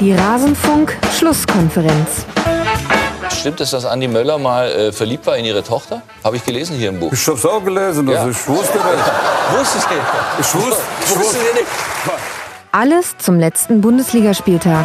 Die Rasenfunk-Schlusskonferenz. Stimmt es, dass Andi Möller mal äh, verliebt war in ihre Tochter? Habe ich gelesen hier im Buch. Ich hab's auch gelesen, also Ja. ich wusste das. Wusste ich nicht. Ich wusste, ich Wusste wusste. ich nicht. Alles zum letzten Bundesligaspieltag.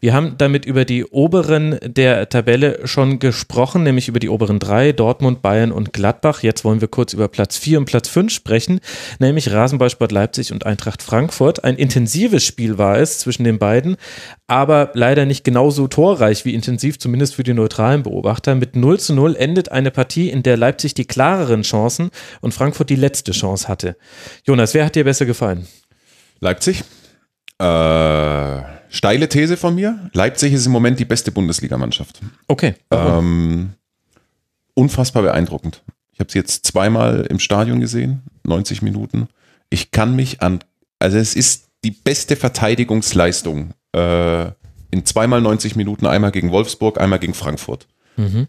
Wir haben damit über die oberen der Tabelle schon gesprochen, nämlich über die oberen drei, Dortmund, Bayern und Gladbach. Jetzt wollen wir kurz über Platz 4 und Platz 5 sprechen, nämlich Rasenballsport Leipzig und Eintracht Frankfurt. Ein intensives Spiel war es zwischen den beiden, aber leider nicht genauso torreich wie intensiv, zumindest für die neutralen Beobachter. Mit 0 zu 0 endet eine Partie, in der Leipzig die klareren Chancen und Frankfurt die letzte Chance hatte. Jonas, wer hat dir besser gefallen? Leipzig. Äh, steile These von mir. Leipzig ist im Moment die beste Bundesligamannschaft. Okay. Ähm, unfassbar beeindruckend. Ich habe sie jetzt zweimal im Stadion gesehen, 90 Minuten. Ich kann mich an, also es ist die beste Verteidigungsleistung äh, in zweimal 90 Minuten, einmal gegen Wolfsburg, einmal gegen Frankfurt.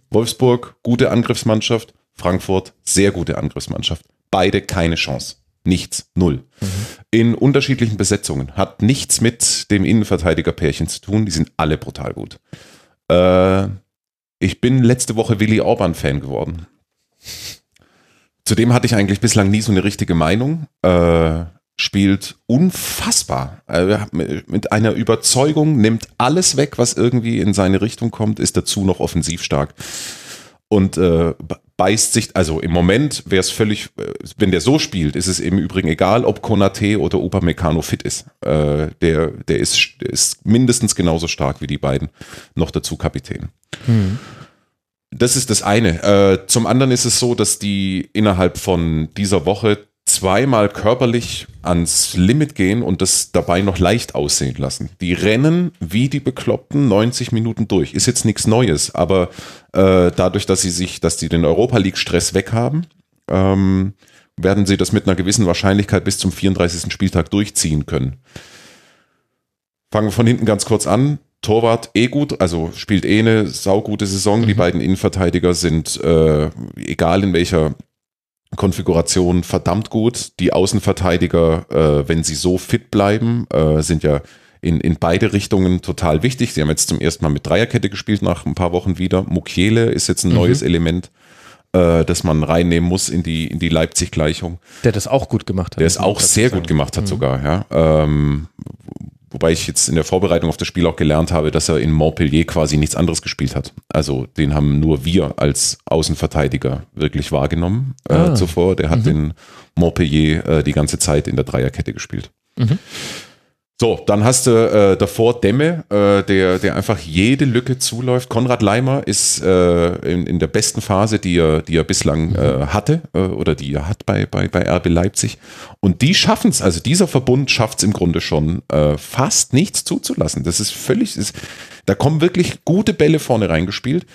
Wolfsburg, gute Angriffsmannschaft, Frankfurt, sehr gute Angriffsmannschaft. Beide keine Chance. Nichts, null. In unterschiedlichen Besetzungen. Hat nichts mit dem Innenverteidiger-Pärchen zu tun. Die sind alle brutal gut. Äh, ich bin letzte Woche Willi Orban-Fan geworden. Zudem hatte ich eigentlich bislang nie so eine richtige Meinung. Äh, spielt unfassbar. Äh, mit einer Überzeugung, nimmt alles weg, was irgendwie in seine Richtung kommt, ist dazu noch offensiv stark. Und äh, beißt sich, also im Moment wäre es völlig, äh, wenn der so spielt, ist es im Übrigen egal, ob Konate oder Upamecano fit ist. Äh, der, der, ist, ist mindestens genauso stark wie die beiden. Noch dazu Kapitän. Das ist das eine. Äh, zum anderen ist es so, dass die innerhalb von dieser Woche zweimal körperlich ans Limit gehen und das dabei noch leicht aussehen lassen. Die rennen wie die Bekloppten 90 Minuten durch. Ist jetzt nichts Neues, aber äh, dadurch, dass sie sich, dass die den Europa League Stress weghaben, ähm, werden sie das mit einer gewissen Wahrscheinlichkeit bis zum 34. Spieltag durchziehen können. Fangen wir von hinten ganz kurz an. Torwart eh gut, also spielt eh eine saugute Saison. Die beiden Innenverteidiger sind, äh, egal in welcher Konfiguration, verdammt gut. Die Außenverteidiger, äh, wenn sie so fit bleiben, äh, sind ja in, in beide Richtungen total wichtig. Sie haben jetzt zum ersten Mal mit Dreierkette gespielt, nach ein paar Wochen wieder. Mukiele ist jetzt ein neues Element, äh, das man reinnehmen muss in die, in die Leipzig-Gleichung. Der das auch gut gemacht hat. Der es auch sehr gut gemacht hat sogar, ja. Ähm, wobei ich jetzt in der Vorbereitung auf das Spiel auch gelernt habe, dass er in Montpellier quasi nichts anderes gespielt hat. Also den haben nur wir als Außenverteidiger wirklich wahrgenommen äh, Ah. zuvor. Der hat in Montpellier äh, die ganze Zeit in der Dreierkette gespielt. So, dann hast du äh, davor Demme, äh, der, der einfach jede Lücke zuläuft. Konrad Leimer ist äh, in, in der besten Phase, die er, die er bislang äh, hatte äh, oder die er hat bei, bei, bei RB Leipzig. Und die schaffen es, also dieser Verbund schafft es im Grunde schon, äh, fast nichts zuzulassen. Das ist völlig, ist, da kommen wirklich gute Bälle vorne reingespielt.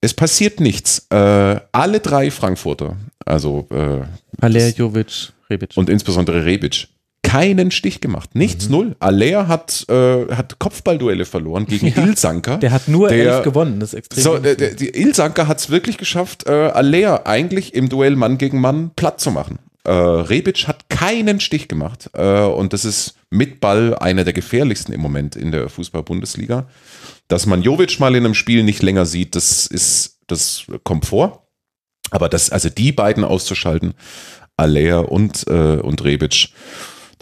Es passiert nichts. Äh, alle drei Frankfurter, also äh, Haller, Jovic, Rebic. und insbesondere Rebic keinen Stich gemacht. Nichts, Mhm. null. Aller hat, äh, hat Kopfballduelle verloren gegen Ilsanker. Der hat nur Der- elf gewonnen, das ist extrem. So, der, der, die Ilsanker hat es wirklich geschafft, äh, Aller eigentlich im Duell Mann gegen Mann platt zu machen. Äh, Rebic hat keinen Stich gemacht äh, und das ist mit Ball einer der gefährlichsten im Moment in der Fußball-Bundesliga. Dass man Jovic mal in einem Spiel nicht länger sieht, das ist, das kommt vor. Aber das, also die beiden auszuschalten, Aller und, äh, und Rebic,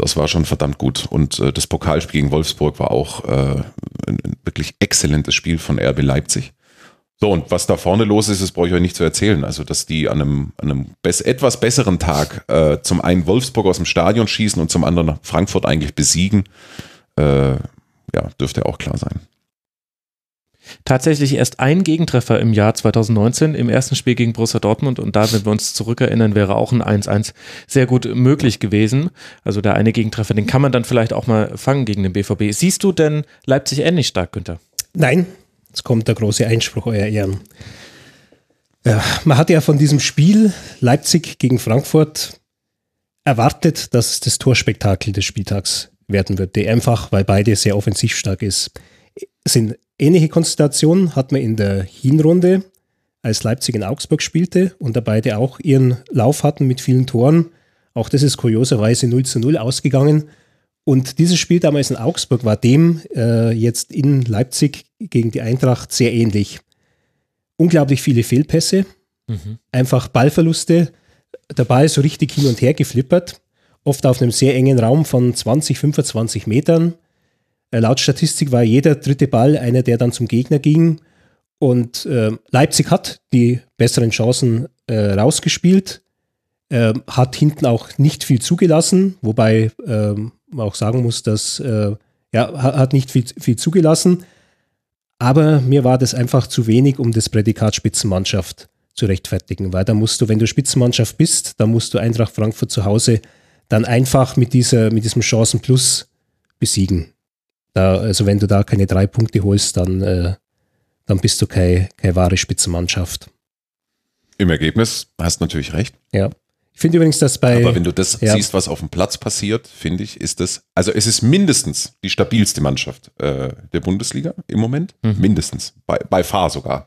das war schon verdammt gut. Und äh, das Pokalspiel gegen Wolfsburg war auch äh, ein, ein wirklich exzellentes Spiel von RB Leipzig. So, und was da vorne los ist, das brauche ich euch nicht zu erzählen. Also, dass die an einem, an einem bess etwas besseren Tag äh, zum einen Wolfsburg aus dem Stadion schießen und zum anderen Frankfurt eigentlich besiegen, äh, ja, dürfte auch klar sein. Tatsächlich erst ein Gegentreffer im Jahr 2019 im ersten Spiel gegen Borussia Dortmund und da, wenn wir uns zurückerinnern, wäre auch ein 1-1 sehr gut möglich gewesen. Also der eine Gegentreffer, den kann man dann vielleicht auch mal fangen gegen den BVB. Siehst du denn Leipzig ähnlich stark, Günther? Nein, jetzt kommt der große Einspruch, Euer Ehren. Ja, man hat ja von diesem Spiel Leipzig gegen Frankfurt erwartet, dass es das Torspektakel des Spieltags werden wird, der einfach, weil beide sehr offensiv stark ist. Sind ähnliche Konstellationen hat man in der Hinrunde, als Leipzig in Augsburg spielte und da beide auch ihren Lauf hatten mit vielen Toren. Auch das ist kurioserweise 0 zu 0 ausgegangen. Und dieses Spiel damals in Augsburg war dem äh, jetzt in Leipzig gegen die Eintracht sehr ähnlich. Unglaublich viele Fehlpässe, mhm. einfach Ballverluste, der Ball so richtig hin und her geflippert, oft auf einem sehr engen Raum von 20, 25 Metern. Äh, laut Statistik war jeder dritte Ball einer, der dann zum Gegner ging. Und äh, Leipzig hat die besseren Chancen äh, rausgespielt, äh, hat hinten auch nicht viel zugelassen, wobei ähm, man auch sagen muss, dass äh, ja, hat nicht viel, viel zugelassen. Aber mir war das einfach zu wenig, um das Prädikat Spitzenmannschaft zu rechtfertigen, weil da musst du, wenn du Spitzenmannschaft bist, dann musst du Eintracht Frankfurt zu Hause dann einfach mit, dieser, mit diesem Chancenplus besiegen. Da, also wenn du da keine drei Punkte holst, dann, äh, dann bist du keine, keine wahre Spitzenmannschaft. Im Ergebnis hast du natürlich recht. Ja. Ich finde übrigens, dass bei. Aber wenn du das ja. siehst, was auf dem Platz passiert, finde ich, ist das, also es ist mindestens die stabilste Mannschaft äh, der Bundesliga im Moment. Mhm. Mindestens. Bei, bei Fahr sogar.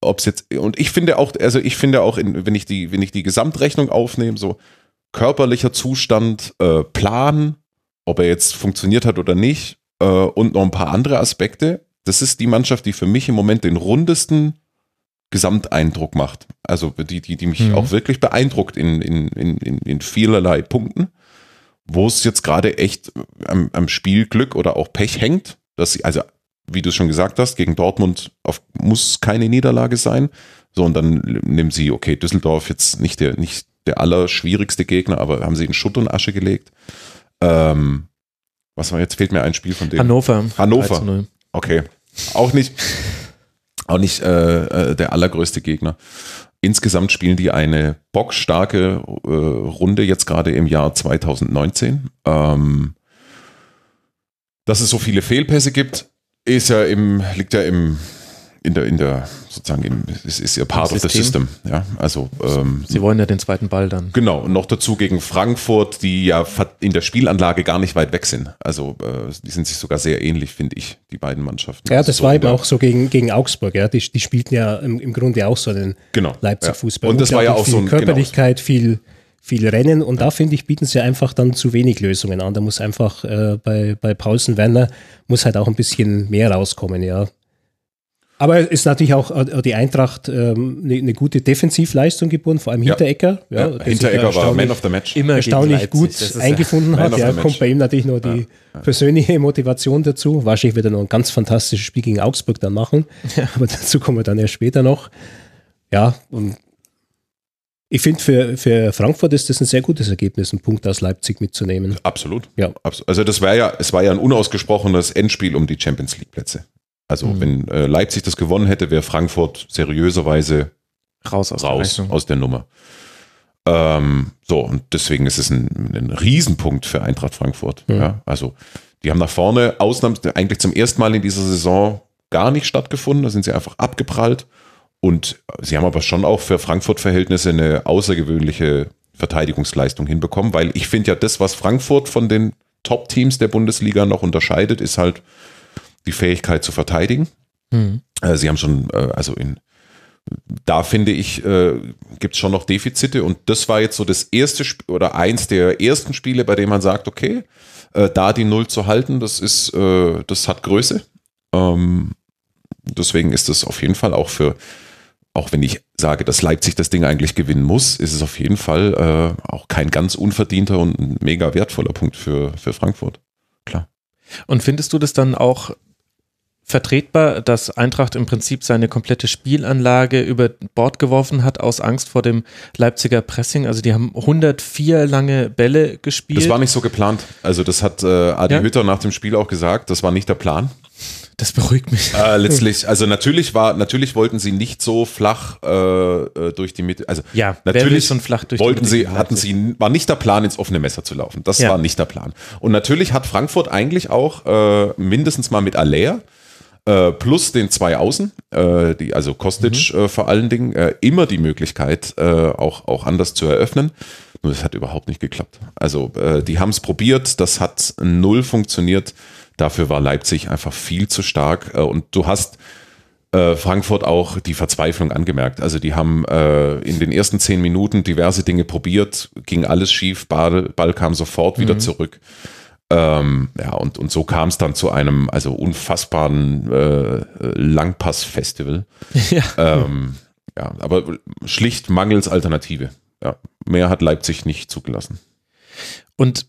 Ob es jetzt, und ich finde auch, also ich finde auch, in, wenn ich die, wenn ich die Gesamtrechnung aufnehme, so körperlicher Zustand, äh, Plan, ob er jetzt funktioniert hat oder nicht äh, und noch ein paar andere Aspekte. Das ist die Mannschaft, die für mich im Moment den rundesten Gesamteindruck macht. Also die, die, die mich mhm. auch wirklich beeindruckt in, in, in, in vielerlei Punkten, wo es jetzt gerade echt am, am Spielglück oder auch Pech hängt. Dass sie, also wie du schon gesagt hast, gegen Dortmund auf, muss keine Niederlage sein. So, und dann nehmen sie, okay, Düsseldorf jetzt nicht der, nicht der allerschwierigste Gegner, aber haben sie in Schutt und Asche gelegt. Ähm, was war jetzt? Fehlt mir ein Spiel von dem. Hannover. Hannover. Okay. Auch nicht, auch nicht äh, äh, der allergrößte Gegner. Insgesamt spielen die eine bockstarke äh, Runde jetzt gerade im Jahr 2019. Ähm, dass es so viele Fehlpässe gibt, ist ja im, liegt ja im, in der, in der sozusagen im, es ist ja part of the system. Ja, also ähm, Sie wollen ja den zweiten Ball dann. Genau, und noch dazu gegen Frankfurt, die ja in der Spielanlage gar nicht weit weg sind. Also äh, die sind sich sogar sehr ähnlich, finde ich, die beiden Mannschaften. Ja, das also war eben auch so gegen, gegen Augsburg, ja. Die, die spielten ja im, im Grunde auch so einen genau, Leipzig-Fußball. Ja. Und das war ja auch so ein Körperlichkeit, genau. viel viel Rennen und ja. da finde ich, bieten sie einfach dann zu wenig Lösungen an. Da muss einfach äh, bei, bei Paulsen Werner muss halt auch ein bisschen mehr rauskommen, ja. Aber ist natürlich auch äh, die Eintracht ähm, eine, eine, gute Defensivleistung geboren, vor allem Hinterecker. Ja, ja, Hinterecker war Man of the Match. Immer erstaunlich gut eingefunden hat. Ja, kommt bei ihm natürlich noch die ja. persönliche Motivation dazu. Wahrscheinlich wird er noch ein ganz fantastisches Spiel gegen Augsburg dann machen. Aber dazu kommen wir dann erst später noch. Ja, und ich finde, für, für Frankfurt ist das ein sehr gutes Ergebnis, einen Punkt aus Leipzig mitzunehmen. Absolut. Ja. Also das war ja, es war ja ein unausgesprochenes Endspiel um die Champions League Plätze. Also mhm. wenn äh, Leipzig das gewonnen hätte, wäre Frankfurt seriöserweise raus aus, raus der, aus der Nummer. Ähm, so, und deswegen ist es ein, ein Riesenpunkt für Eintracht Frankfurt. Mhm. Ja, also die haben nach vorne Ausnahms eigentlich zum ersten Mal in dieser Saison gar nicht stattgefunden. Da sind sie einfach abgeprallt. Und sie haben aber schon auch für Frankfurt-Verhältnisse eine außergewöhnliche Verteidigungsleistung hinbekommen, weil ich finde ja, das, was Frankfurt von den Top-Teams der Bundesliga noch unterscheidet, ist halt die Fähigkeit zu verteidigen. Mhm. Sie haben schon, äh, also in, da finde ich, äh, gibt es schon noch Defizite und das war jetzt so das erste Sp oder eins der ersten Spiele, bei dem man sagt, okay, da die Null zu halten, das ist, das hat Größe. Ähm, deswegen ist das auf jeden Fall auch für, auch wenn ich sage, dass Leipzig das Ding eigentlich gewinnen muss, ist es auf jeden Fall auch kein ganz unverdienter und mega wertvoller Punkt für, für Frankfurt. Klar. Und findest du das dann auch vertretbar, dass Eintracht im Prinzip seine komplette Spielanlage über Bord geworfen hat aus Angst vor dem Leipziger Pressing. Also die haben 104 lange Bälle gespielt. Das war nicht so geplant. Also das hat äh, Adi Ja? Hütter nach dem Spiel auch gesagt, das war nicht der Plan. Das beruhigt mich. Äh, letztlich, also natürlich war, natürlich wollten sie nicht so flach äh, äh, durch die Mitte. Also Ja, natürlich schon flach durch die wollten Mitte sie, hatten sie, war nicht der Plan, ins offene Messer zu laufen. Das Ja. war nicht der Plan. Und natürlich hat Frankfurt eigentlich auch äh, mindestens mal mit Aller äh, plus den zwei Außen, äh, die, also Kostic Mhm. äh, vor allen Dingen, äh, immer die Möglichkeit, äh, auch, auch anders zu eröffnen. Nur das hat überhaupt nicht geklappt. Also äh, die haben es probiert, das hat null funktioniert. Dafür war Leipzig einfach viel zu stark. Und du hast Frankfurt auch die Verzweiflung angemerkt. Also die haben äh, in den ersten zehn Minuten diverse Dinge probiert, ging alles schief, Ball, Ball kam sofort wieder zurück. Ähm, ja, und, und so kam es dann zu einem also unfassbaren äh, Langpass-Festival. ja. Ähm, ja, aber schlicht mangels Alternative. Ja, mehr hat Leipzig nicht zugelassen. Und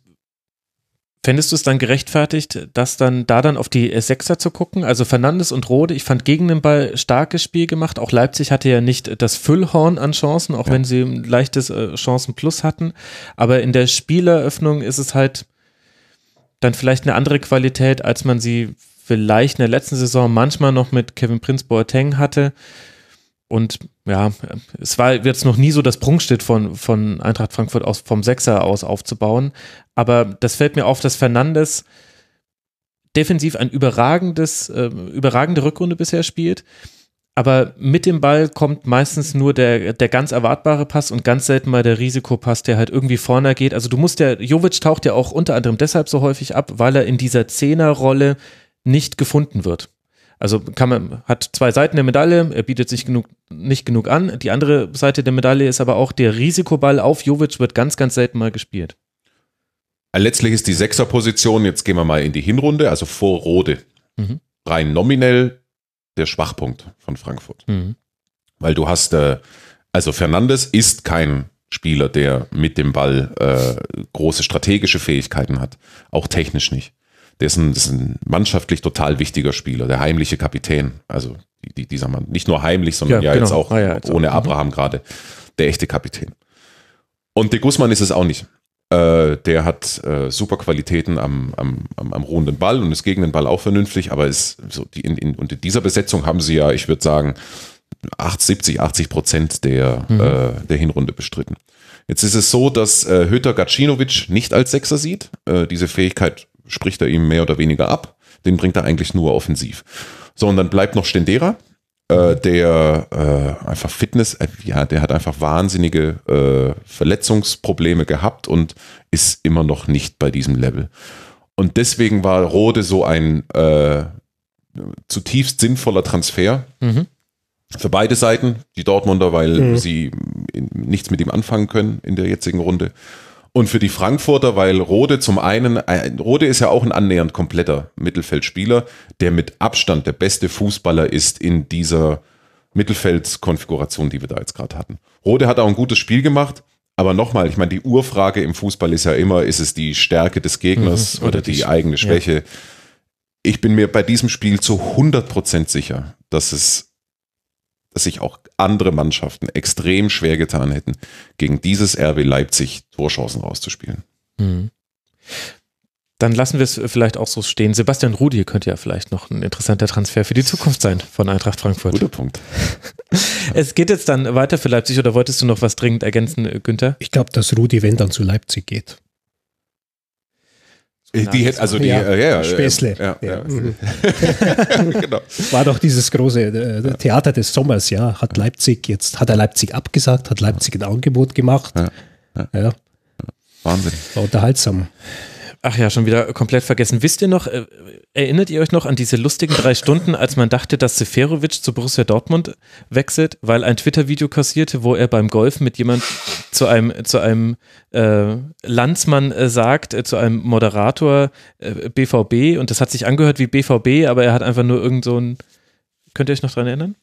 fändest du es dann gerechtfertigt, das dann da dann auf die Sechser zu gucken? Also Fernandes und Rode, ich fand gegen den Ball starkes Spiel gemacht. Auch Leipzig hatte ja nicht das Füllhorn an Chancen, auch wenn sie ein leichtes äh, Chancenplus hatten. Aber in der Spieleröffnung ist es halt dann vielleicht eine andere Qualität, als man sie vielleicht in der letzten Saison manchmal noch mit Kevin Prince Boateng hatte. Und ja, es war jetzt noch nie so das Prunkstück von, von Eintracht Frankfurt aus, vom Sechser aus aufzubauen. Aber das fällt mir auf, dass Fernandes defensiv ein überragendes, äh, überragende Rückrunde bisher spielt. Aber mit dem Ball kommt meistens nur der, der ganz erwartbare Pass und ganz selten mal der Risikopass, der halt irgendwie vorne geht. Also du musst ja, Jovic taucht ja auch unter anderem deshalb so häufig ab, weil er in dieser Zehnerrolle nicht gefunden wird. Also kann man, hat zwei Seiten der Medaille, er bietet sich genug, nicht genug an. Die andere Seite der Medaille ist aber auch, der Risikoball auf Jovic wird ganz, ganz selten mal gespielt. Letztlich ist die Sechserposition, jetzt gehen wir mal in die Hinrunde, also vor Rode, Mhm. rein nominell der Schwachpunkt von Frankfurt. Mhm. Weil du hast, äh, also Fernandes ist kein Spieler, der mit dem Ball äh, große strategische Fähigkeiten hat, auch technisch nicht. Der ist ein, ist ein mannschaftlich total wichtiger Spieler, der heimliche Kapitän. Also die, die, dieser Mann, nicht nur heimlich, sondern Ja, ja, jetzt genau. auch Ah, ja, jetzt auch. ohne Mhm. Abraham gerade, der echte Kapitän. Und de Guzman ist es auch nicht. Äh, der hat äh, super Qualitäten am, am, am, am ruhenden Ball und ist gegen den Ball auch vernünftig, aber ist so die, in, in, und in dieser Besetzung haben sie ja, ich würde sagen, 80, 70, 80 Prozent der, äh, der Hinrunde bestritten. Jetzt ist es so, dass äh, Hütter Gacinovic nicht als Sechser sieht. Äh, diese Fähigkeit spricht er ihm mehr oder weniger ab. Den bringt er eigentlich nur offensiv. So, und dann bleibt noch Stendera, äh, der äh, einfach Fitness, äh, ja, der hat einfach wahnsinnige äh, Verletzungsprobleme gehabt und ist immer noch nicht bei diesem Level. Und deswegen war Rode so ein äh, zutiefst sinnvoller Transfer Mhm. für beide Seiten. Die Dortmunder, weil sie in, nichts mit ihm anfangen können in der jetzigen Runde. Und für die Frankfurter, weil Rode zum einen, äh, Rode ist ja auch ein annähernd kompletter Mittelfeldspieler, der mit Abstand der beste Fußballer ist in dieser Mittelfeldkonfiguration, die wir da jetzt gerade hatten. Rode hat auch ein gutes Spiel gemacht, aber nochmal, ich meine, die Urfrage im Fußball ist ja immer, ist es die Stärke des Gegners Mhm, oder, oder die, die- eigene Schwäche? Ich bin mir bei diesem Spiel zu 100% sicher, dass es dass sich auch andere Mannschaften extrem schwer getan hätten, gegen dieses RB Leipzig Torchancen rauszuspielen. Mhm. Dann lassen wir es vielleicht auch so stehen. Sebastian Rudi könnte ja vielleicht noch ein interessanter Transfer für die Zukunft sein von Eintracht Frankfurt. Guter Punkt. Es geht jetzt dann weiter für Leipzig oder wolltest du noch was dringend ergänzen, Günther? Ich glaube, dass Rudi, wenn dann zu Leipzig geht. Die hätte, also die, Ja, äh, ja, ja, Späßle. Ja, ja. Ja. Mhm. genau. War doch dieses große äh, Theater des Sommers, ja. Hat Leipzig jetzt, hat er Leipzig abgesagt, hat Leipzig ein Angebot gemacht. Ja, Ja, Wahnsinn. war unterhaltsam. Ach ja, schon wieder komplett vergessen. Wisst ihr noch, äh, erinnert ihr euch noch an diese lustigen drei Stunden, als man dachte, dass Seferovic zu Borussia Dortmund wechselt, weil ein Twitter-Video kassierte, wo er beim Golf mit jemand zu einem, zu einem äh, Landsmann äh, sagt, äh, zu einem Moderator äh, BVB und das hat sich angehört wie BVB, aber er hat einfach nur irgend so ein, könnt ihr euch noch dran erinnern?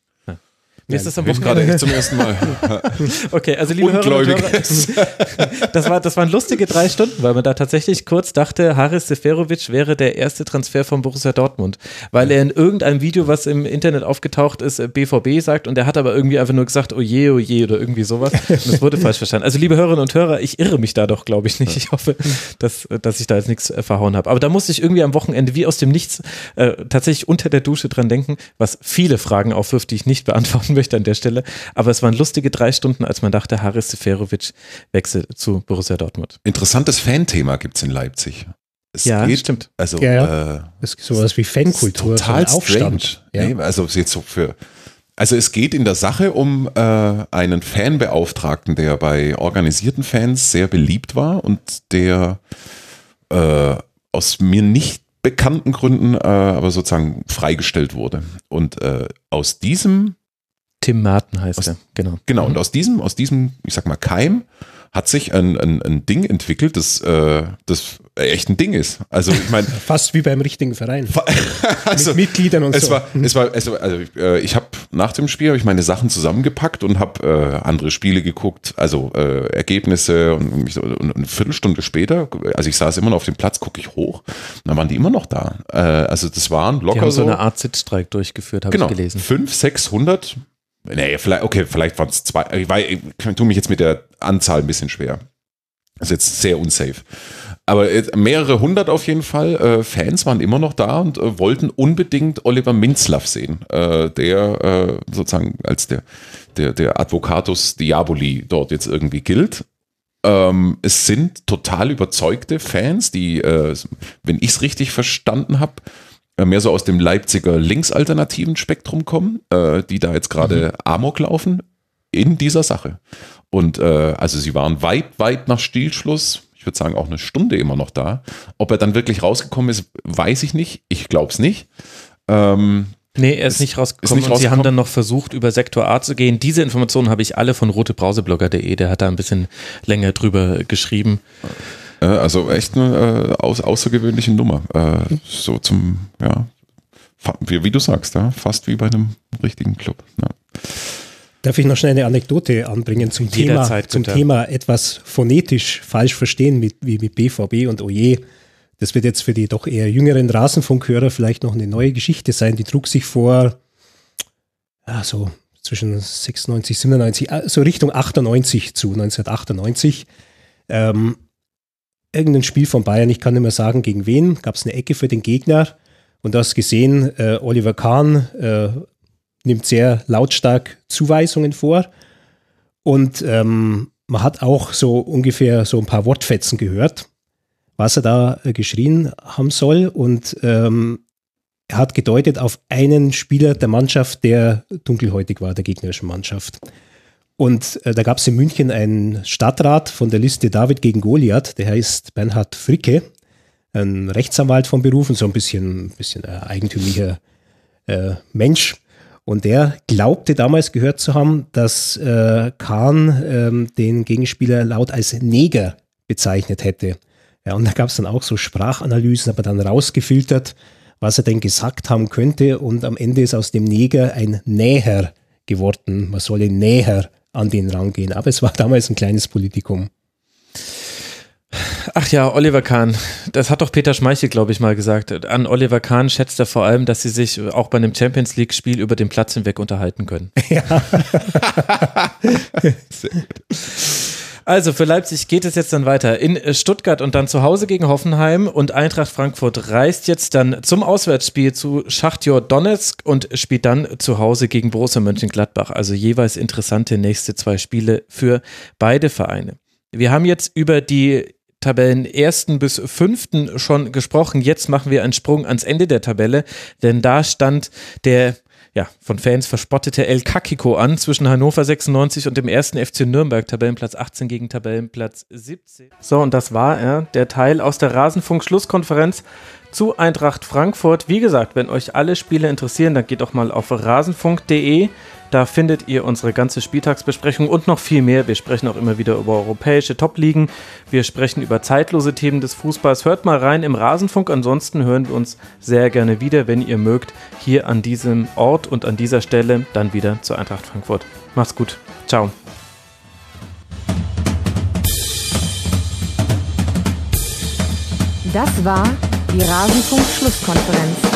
Mir ist das am ich gerade Wochenende echt zum ersten Mal. Okay, also liebe Hörerinnen und Hörer, Ungläubiges. das, war, das waren lustige drei Stunden, weil man da tatsächlich kurz dachte, Haris Seferovic wäre der erste Transfer von Borussia Dortmund, weil er in irgendeinem Video, was im Internet aufgetaucht ist, BVB sagt und er hat aber irgendwie einfach nur gesagt, oje, oje oder irgendwie sowas und das wurde falsch verstanden. Also liebe Hörerinnen und Hörer, ich irre mich da doch, glaube ich nicht. Ich hoffe, dass, dass ich da jetzt nichts äh, verhauen habe. Aber da musste ich irgendwie am Wochenende wie aus dem Nichts äh, tatsächlich unter der Dusche dran denken, was viele Fragen aufwirft, die ich nicht beantworten möchte an der Stelle. Aber es waren lustige drei Stunden, als man dachte, Haris Seferovic wechselt zu Borussia Dortmund. Interessantes Fanthema gibt es in Leipzig. Es Ja, geht, stimmt. Also, Ja, Äh, Das ist sowas wie Fankultur, total so Aufstand. Ja. Nee, also jetzt so für. Also es geht in der Sache um äh, einen Fanbeauftragten, der bei organisierten Fans sehr beliebt war und der äh, aus mir nicht bekannten Gründen äh, aber sozusagen freigestellt wurde. Und äh, aus diesem Tim Martin heißt Was- er, genau. Genau, und aus diesem, aus diesem, ich sag mal, Keim hat sich ein, ein, ein Ding entwickelt, das, äh, das echt ein Ding ist. Also ich meine, Fast wie beim richtigen Verein. also, Mit Mitgliedern und es so. War, es war, es war, also äh, ich habe nach dem Spiel habe ich meine Sachen zusammengepackt und habe äh, andere Spiele geguckt, also äh, Ergebnisse und, mich, so- und eine Viertelstunde später, also ich saß immer noch auf dem Platz, gucke ich hoch, und dann waren die immer noch da. Äh, also das waren Die locker haben so so eine Art Sitzstreik durchgeführt, habe genau, ich gelesen. 500, 600, nee, vielleicht, okay, vielleicht waren es zwei, ich, weiß, ich tue mich jetzt mit der Anzahl ein bisschen schwer. Das ist jetzt sehr unsafe. Aber mehrere hundert auf jeden Fall äh, Fans waren immer noch da und äh, wollten unbedingt Oliver Minzlaff sehen, äh, der äh, sozusagen als der, der, der Advocatus Diaboli dort jetzt irgendwie gilt. Ähm, es sind total überzeugte Fans, die, äh, wenn ich es richtig verstanden habe, äh, mehr so aus dem Leipziger linksalternativen Spektrum kommen, äh, die da jetzt gerade Amok laufen in dieser Sache. Und äh, also sie waren weit, weit nach Stillschluss, ich würde sagen auch eine Stunde immer noch da. Ob er dann wirklich rausgekommen ist, weiß ich nicht. Ich glaube es nicht. Ähm, Nee, er ist Ist- nicht rausgekommen ist nicht und sie haben dann noch versucht, über Sektor A zu gehen. Diese Informationen habe ich alle von rotebrauseblogger.de, der hat da ein bisschen länger drüber geschrieben. Äh, also echt eine äh, aus, außergewöhnliche Nummer. Äh, so zum, ja, wie, wie du sagst, ja, fast wie bei einem richtigen Club. Ja. Darf ich noch schnell eine Anekdote anbringen zum Thema, zum bitte. Thema etwas phonetisch falsch verstehen mit, wie mit BVB und Oje. Das wird jetzt für die doch eher jüngeren Rasenfunkhörer vielleicht noch eine neue Geschichte sein. Die trug sich vor, ja, so zwischen 96, 97, äh, so Richtung 98 zu, 1998. Ähm, irgendein Spiel von Bayern, ich kann nicht mehr sagen, gegen wen, gab es eine Ecke für den Gegner. Und du hast gesehen, äh, Oliver Kahn äh, nimmt sehr lautstark Zuweisungen vor. Und ähm, man hat auch so ungefähr so ein paar Wortfetzen gehört, was er da äh, geschrien haben soll. Und ähm, er hat gedeutet auf einen Spieler der Mannschaft, der dunkelhäutig war, der gegnerischen Mannschaft. Und äh, da gab es in München einen Stadtrat von der Liste David gegen Goliath, der heißt Bernhard Fricke, ein Rechtsanwalt von Beruf und so ein bisschen, bisschen äh, eigentümlicher äh, Mensch. Und der glaubte damals gehört zu haben, dass äh, Kahn ähm, den Gegenspieler laut als Neger bezeichnet hätte. Ja, und da gab es dann auch so Sprachanalysen, aber dann rausgefiltert, was er denn gesagt haben könnte. Und am Ende ist aus dem Neger ein Näher geworden. Man solle näher an den rangehen. Aber es war damals ein kleines Politikum. Ach ja, Oliver Kahn. Das hat doch Peter Schmeichel, glaube ich, mal gesagt. An Oliver Kahn schätzt er vor allem, dass sie sich auch bei einem Champions League-Spiel über den Platz hinweg unterhalten können. Also für Leipzig geht es jetzt dann weiter in äh, Stuttgart und dann zu Hause gegen Hoffenheim und Eintracht Frankfurt reist jetzt dann zum Auswärtsspiel zu Schachtjor Donetsk und spielt dann zu Hause gegen Borussia Mönchengladbach. Also jeweils interessante nächste zwei Spiele für beide Vereine. Wir haben jetzt über die Tabellen ersten bis fünften schon gesprochen. Jetzt machen wir einen Sprung ans Ende der Tabelle, denn da stand der ja, von Fans verspottete El Kakiko an zwischen Hannover 96 und dem ersten FC Nürnberg, Tabellenplatz 18 gegen Tabellenplatz 17. So, und das war er, der Teil aus der Rasenfunk-Schlusskonferenz zu Eintracht Frankfurt. Wie gesagt, wenn euch alle Spiele interessieren, dann geht doch mal auf rasenfunk.de. Da findet ihr unsere ganze Spieltagsbesprechung und noch viel mehr. Wir sprechen auch immer wieder über europäische Top-Ligen. Wir sprechen über zeitlose Themen des Fußballs. Hört mal rein im Rasenfunk. Ansonsten hören wir uns sehr gerne wieder, wenn ihr mögt, hier an diesem Ort und an dieser Stelle dann wieder zur Eintracht Frankfurt. Macht's gut. Ciao. Das war die Rasenfunk-Schlusskonferenz.